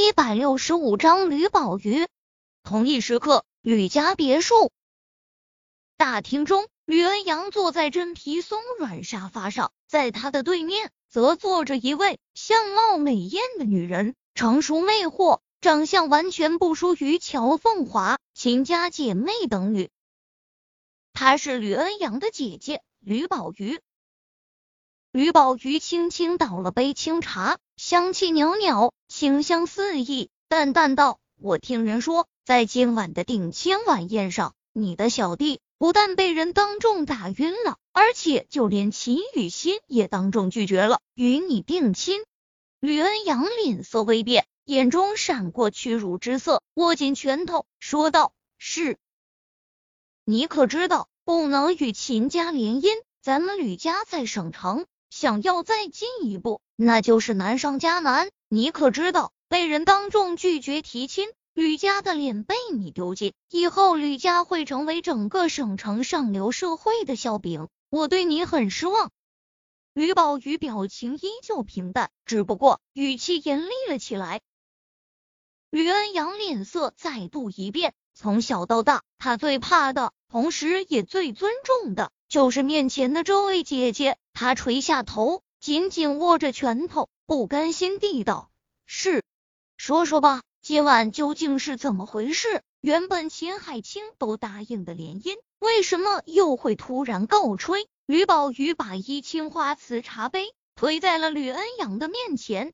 一百六十五章吕宝瑜。同一时刻，吕家别墅大厅中，吕恩阳坐在真皮松软沙发上，在他的对面则坐着一位相貌美艳的女人，成熟魅惑，长相完全不输于乔凤华、秦家姐妹等女。她是吕恩阳的姐姐吕宝瑜。吕宝瑜轻轻倒了杯清茶，香气袅袅，清香四溢，淡淡道：“我听人说，在今晚的定亲晚宴上，你的小弟不但被人当众打晕了，而且就连秦雨欣也当众拒绝了与你定亲。”吕恩阳脸色微变，眼中闪过屈辱之色，握紧拳头说道：“是，你可知道不能与秦家联姻？咱们吕家在省城。”想要再进一步，那就是难上加难。你可知道，被人当众拒绝提亲，吕家的脸被你丢尽，以后吕家会成为整个省城上流社会的笑柄。我对你很失望。吕宝瑜表情依旧平淡，只不过语气严厉了起来。吕恩阳脸色再度一变，从小到大，他最怕的，同时也最尊重的。就是面前的这位姐姐，他垂下头，紧紧握着拳头，不甘心地道：“是，说说吧，今晚究竟是怎么回事？原本秦海清都答应的联姻，为什么又会突然告吹？”吕宝瑜把一青花瓷茶杯推在了吕恩阳的面前。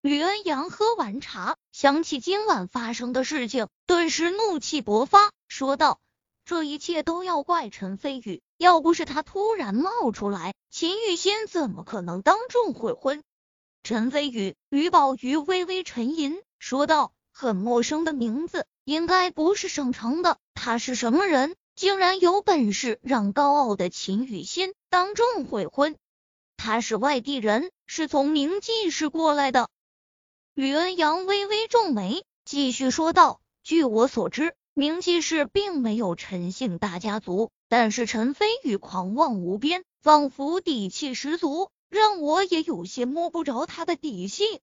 吕恩阳喝完茶，想起今晚发生的事情，顿时怒气勃发，说道。这一切都要怪陈飞宇，要不是他突然冒出来，秦雨欣怎么可能当众悔婚？陈飞宇，吕宝瑜微微沉吟，说道：“很陌生的名字，应该不是省城的。他是什么人？竟然有本事让高傲的秦雨欣当众悔婚？他是外地人，是从明记市过来的。”吕恩阳微微皱眉，继续说道：“据我所知。”明记氏并没有陈姓大家族，但是陈飞宇狂妄无边，仿佛底气十足，让我也有些摸不着他的底细。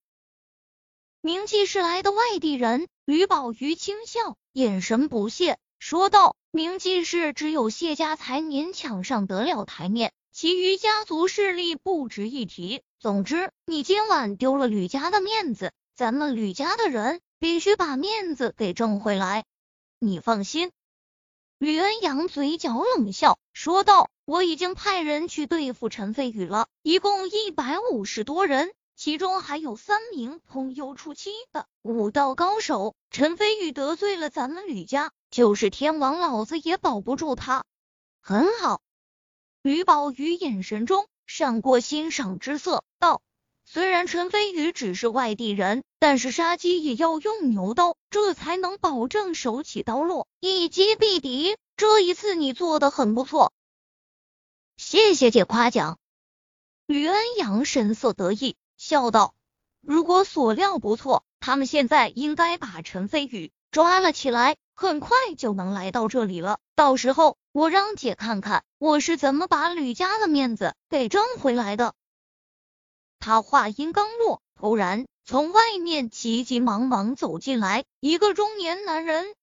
明记氏来的外地人，吕宝瑜轻笑，眼神不屑，说道：“明记氏只有谢家才勉强上得了台面，其余家族势力不值一提。总之，你今晚丢了吕家的面子，咱们吕家的人必须把面子给挣回来。”你放心，吕恩阳嘴角冷笑说道：“我已经派人去对付陈飞宇了，一共一百五十多人，其中还有三名通幽初期的武道高手。陈飞宇得罪了咱们吕家，就是天王老子也保不住他。”很好，吕宝瑜眼神中闪过欣赏之色，道。虽然陈飞宇只是外地人，但是杀鸡也要用牛刀，这才能保证手起刀落，一击必敌。这一次你做的很不错，谢谢姐夸奖。吕恩阳神色得意，笑道：“如果所料不错，他们现在应该把陈飞宇抓了起来，很快就能来到这里了。到时候我让姐看看我是怎么把吕家的面子给挣回来的。”他话音刚落，突然从外面急急忙忙走进来一个中年男人。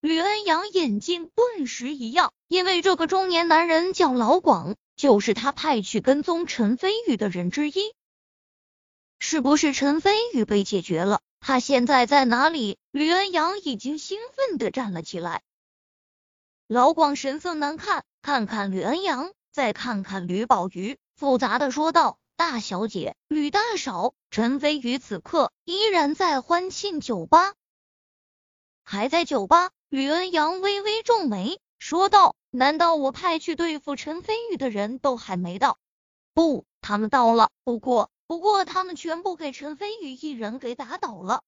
吕恩阳眼睛顿时一亮，因为这个中年男人叫老广，就是他派去跟踪陈飞宇的人之一。是不是陈飞宇被解决了？他现在在哪里？吕恩阳已经兴奋的站了起来。老广神色难看，看看吕恩阳，再看看吕宝瑜，复杂的说道。大小姐，吕大嫂，陈飞宇此刻依然在欢庆酒吧，还在酒吧。吕恩阳微微皱眉，说道：“难道我派去对付陈飞宇的人都还没到？不，他们到了，不过，不过他们全部给陈飞宇一人给打倒了。”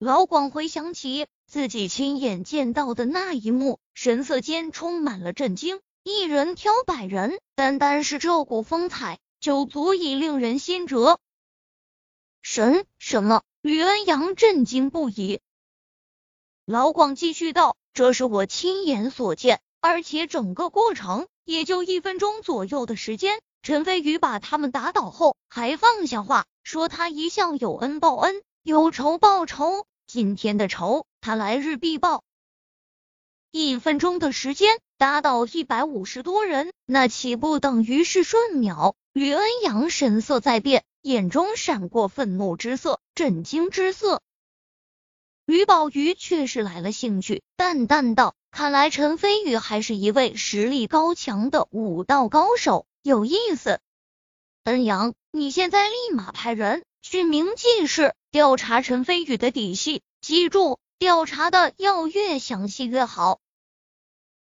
老广回想起自己亲眼见到的那一幕，神色间充满了震惊。一人挑百人，单单是这股风采。就足以令人心折。神什么？吕恩阳震惊不已。老广继续道：“这是我亲眼所见，而且整个过程也就一分钟左右的时间。陈飞宇把他们打倒后，还放下话说他一向有恩报恩，有仇报仇，今天的仇他来日必报。一分钟的时间打倒一百五十多人，那岂不等于是瞬秒？吕恩阳神色在变，眼中闪过愤怒之色、震惊之色。吕宝瑜却是来了兴趣，淡淡道：“看来陈飞宇还是一位实力高强的武道高手，有意思。恩阳，你现在立马派人去明记市调查陈飞宇的底细，记住，调查的要越详细越好。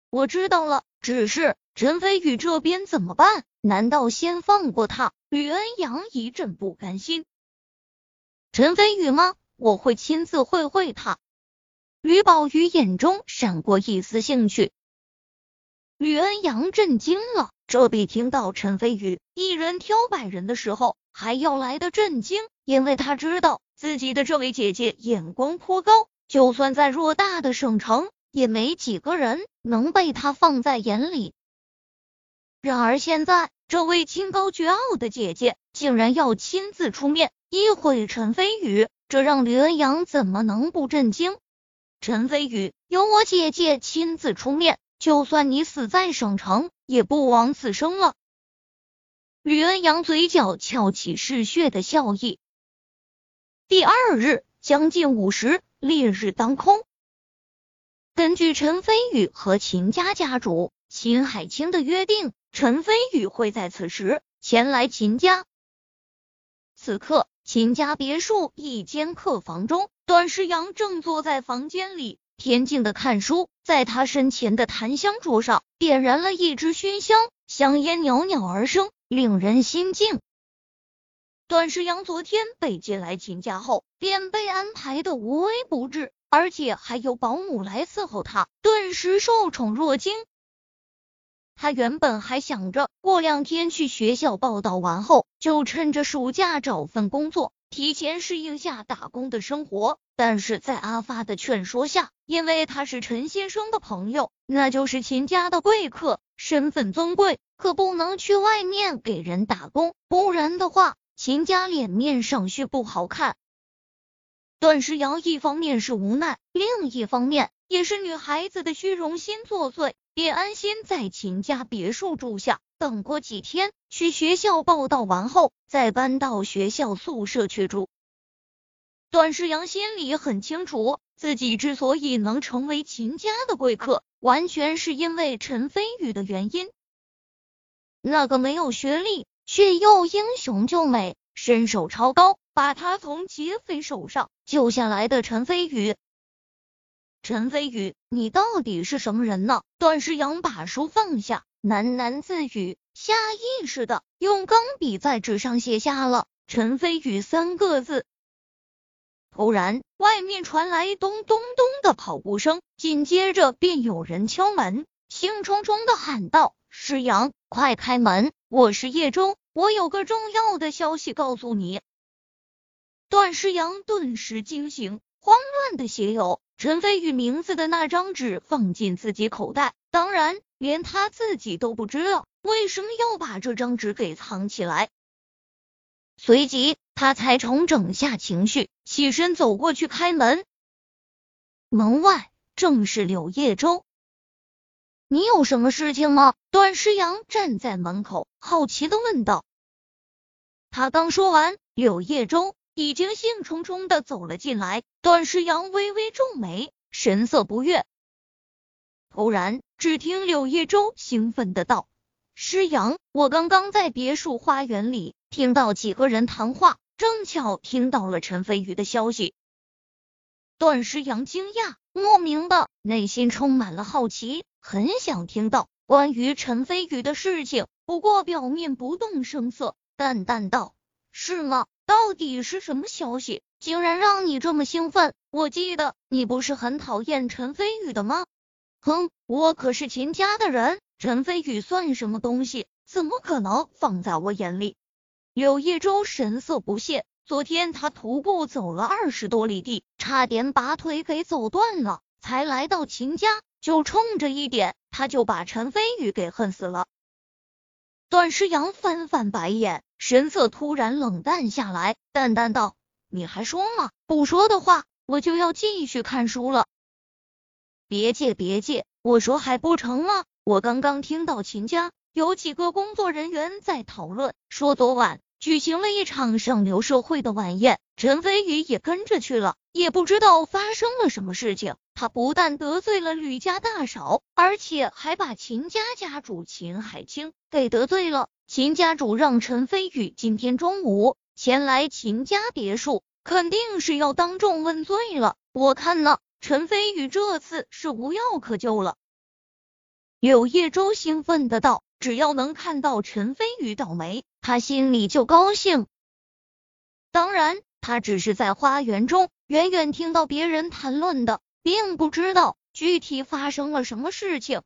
我知道了，只是陈飞宇这边怎么办？难道先放过他？”吕恩阳一阵不甘心。陈飞宇吗？我会亲自会会他。吕宝瑜眼中闪过一丝兴趣。吕恩阳震惊了，这比听到陈飞宇一人挑百人的时候还要来的震惊，因为他知道自己的这位姐姐眼光颇高，就算在偌大的省城，也没几个人能被他放在眼里。然而现在，这位清高绝傲的姐姐竟然要亲自出面一毁陈飞宇。这让吕恩阳怎么能不震惊？陈飞宇，由我姐姐亲自出面，就算你死在省城，也不枉此生了。吕恩阳嘴角翘起嗜血的笑意。第二日将近午时，烈日当空。根据陈飞宇和秦家家主秦海清的约定，陈飞宇会在此时前来秦家。此刻。秦家别墅一间客房中，段诗阳正坐在房间里恬静的看书，在他身前的檀香桌上点燃了一支熏香，香烟袅袅而生，令人心静。段诗阳昨天被接来秦家后，便被安排的无微不至，而且还有保姆来伺候他，顿时受宠若惊。他原本还想着过两天去学校报道完后，就趁着暑假找份工作，提前适应下打工的生活。但是在阿发的劝说下，因为他是陈先生的朋友，那就是秦家的贵客，身份尊贵，可不能去外面给人打工，不然的话，秦家脸面上去不好看。段诗瑶一方面是无奈，另一方面也是女孩子的虚荣心作祟。便安心在秦家别墅住下，等过几天去学校报道完后，再搬到学校宿舍去住。段世阳心里很清楚，自己之所以能成为秦家的贵客，完全是因为陈飞宇的原因。那个没有学历却又英雄救美、身手超高，把他从劫匪手上救下来的陈飞宇。陈飞宇，你到底是什么人呢？段诗阳把书放下，喃喃自语，下意识的用钢笔在纸上写下了“陈飞宇”三个字。突然，外面传来咚咚咚的跑步声，紧接着便有人敲门，兴冲冲的喊道：“诗阳，快开门！我是叶舟，我有个重要的消息告诉你。”段诗阳顿时惊醒，慌乱的写有。陈飞宇名字的那张纸放进自己口袋，当然连他自己都不知道为什么要把这张纸给藏起来。随即，他才重整下情绪，起身走过去开门。门外正是柳叶舟。你有什么事情吗？段诗阳站在门口，好奇的问道。他刚说完，柳叶舟。已经兴冲冲的走了进来，段诗阳微微皱眉，神色不悦。突然，只听柳叶舟兴奋的道：“诗阳，我刚刚在别墅花园里听到几个人谈话，正巧听到了陈飞宇的消息。”段诗阳惊讶，莫名的内心充满了好奇，很想听到关于陈飞宇的事情，不过表面不动声色，淡淡道：“是吗？”到底是什么消息，竟然让你这么兴奋？我记得你不是很讨厌陈飞宇的吗？哼，我可是秦家的人，陈飞宇算什么东西？怎么可能放在我眼里？柳叶舟神色不屑，昨天他徒步走了二十多里地，差点把腿给走断了，才来到秦家，就冲着一点，他就把陈飞宇给恨死了。段诗阳翻翻白眼，神色突然冷淡下来，淡淡道：“你还说吗？不说的话，我就要继续看书了。”别介，别介，我说还不成吗？我刚刚听到秦家有几个工作人员在讨论，说昨晚。举行了一场上流社会的晚宴，陈飞宇也跟着去了，也不知道发生了什么事情。他不但得罪了吕家大嫂，而且还把秦家家主秦海清给得罪了。秦家主让陈飞宇今天中午前来秦家别墅，肯定是要当众问罪了。我看呢，陈飞宇这次是无药可救了。柳叶舟兴奋的道：“只要能看到陈飞宇倒霉。”他心里就高兴，当然，他只是在花园中远远听到别人谈论的，并不知道具体发生了什么事情。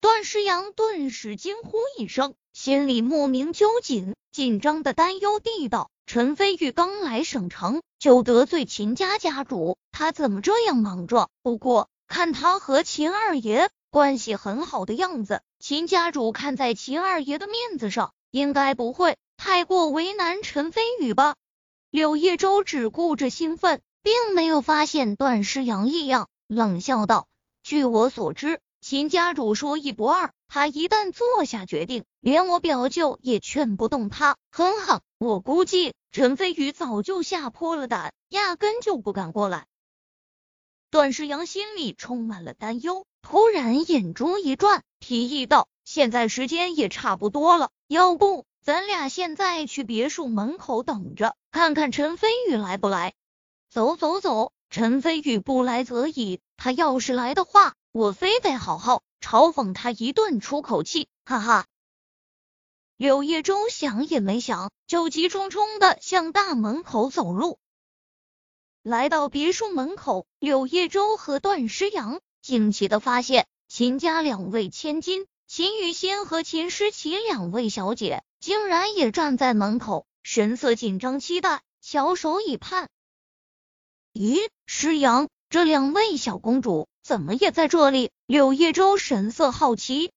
段诗阳顿时惊呼一声，心里莫名揪紧，紧张的担忧地道：“陈飞宇刚来省城就得罪秦家家主，他怎么这样莽撞？不过看他和秦二爷关系很好的样子，秦家主看在秦二爷的面子上。”应该不会太过为难陈飞宇吧？柳叶舟只顾着兴奋，并没有发现段诗阳异样，冷笑道：“据我所知，秦家主说一不二，他一旦做下决定，连我表舅也劝不动他。哼哼，我估计陈飞宇早就吓破了胆，压根就不敢过来。”段诗阳心里充满了担忧，突然眼珠一转，提议道：“现在时间也差不多了。”要不，咱俩现在去别墅门口等着，看看陈飞宇来不来。走走走，陈飞宇不来则已，他要是来的话，我非得好好嘲讽他一顿出口气，哈哈。柳叶舟想也没想，就急冲冲的向大门口走路。来到别墅门口，柳叶舟和段诗阳惊奇的发现，秦家两位千金。秦雨欣和秦诗琪两位小姐竟然也站在门口，神色紧张，期待，翘首以盼。咦，诗阳，这两位小公主怎么也在这里？柳叶舟神色好奇，